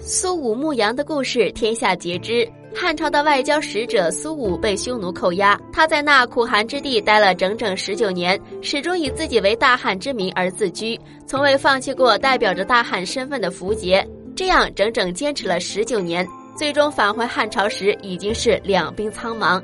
苏武牧羊的故事天下皆知。汉朝的外交使者苏武被匈奴扣押，他在那苦寒之地待了整整十九年，始终以自己为大汉之民而自居，从未放弃过代表着大汉身份的符节。这样整整坚持了十九年，最终返回汉朝时已经是两鬓苍茫。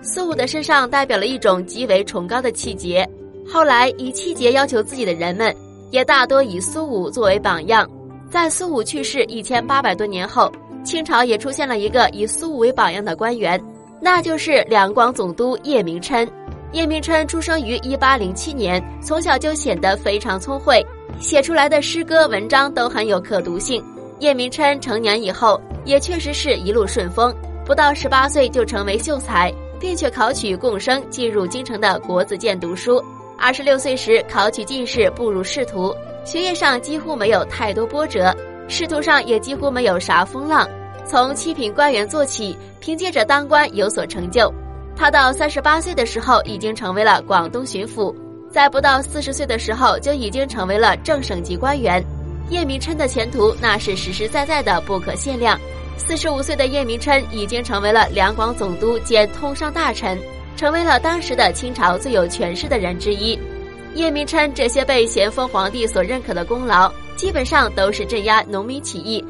苏武的身上代表了一种极为崇高的气节，后来以气节要求自己的人们，也大多以苏武作为榜样。在苏武去世一千八百多年后，清朝也出现了一个以苏武为榜样的官员，那就是两广总督叶明琛。叶明琛出生于一八零七年，从小就显得非常聪慧，写出来的诗歌文章都很有可读性。叶明琛成年以后，也确实是一路顺风，不到十八岁就成为秀才，并且考取贡生，进入京城的国子监读书。二十六岁时考取进士，步入仕途。学业上几乎没有太多波折，仕途上也几乎没有啥风浪。从七品官员做起，凭借着当官有所成就。他到三十八岁的时候，已经成为了广东巡抚；在不到四十岁的时候，就已经成为了正省级官员。叶明琛的前途那是实实在在的不可限量。四十五岁的叶明琛已经成为了两广总督兼通商大臣，成为了当时的清朝最有权势的人之一。叶明琛这些被咸丰皇帝所认可的功劳，基本上都是镇压农民起义。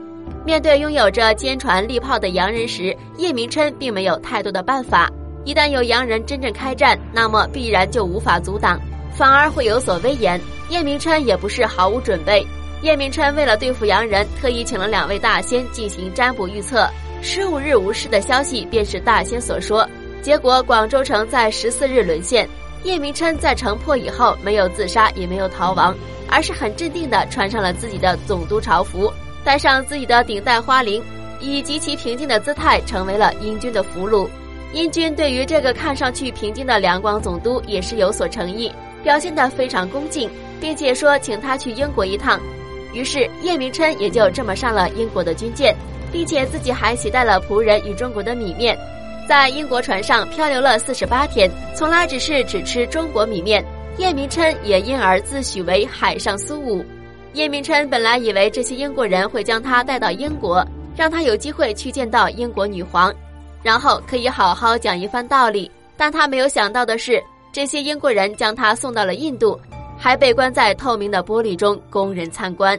面对拥有着坚船利炮的洋人时，叶明琛并没有太多的办法。一旦有洋人真正开战，那么必然就无法阻挡，反而会有所威严。叶明琛也不是毫无准备。叶明琛为了对付洋人，特意请了两位大仙进行占卜预测，十五日无事的消息便是大仙所说。结果广州城在十四日沦陷。叶明琛在城破以后，没有自杀，也没有逃亡，而是很镇定地穿上了自己的总督朝服，戴上自己的顶戴花翎，以极其平静的姿态成为了英军的俘虏。英军对于这个看上去平静的两广总督也是有所诚意，表现得非常恭敬，并且说请他去英国一趟。于是叶明琛也就这么上了英国的军舰，并且自己还携带了仆人与中国的米面。在英国船上漂流了四十八天，从来只是只吃中国米面。叶明琛也因而自诩为海上苏武。叶明琛本来以为这些英国人会将他带到英国，让他有机会去见到英国女皇，然后可以好好讲一番道理。但他没有想到的是，这些英国人将他送到了印度，还被关在透明的玻璃中供人参观。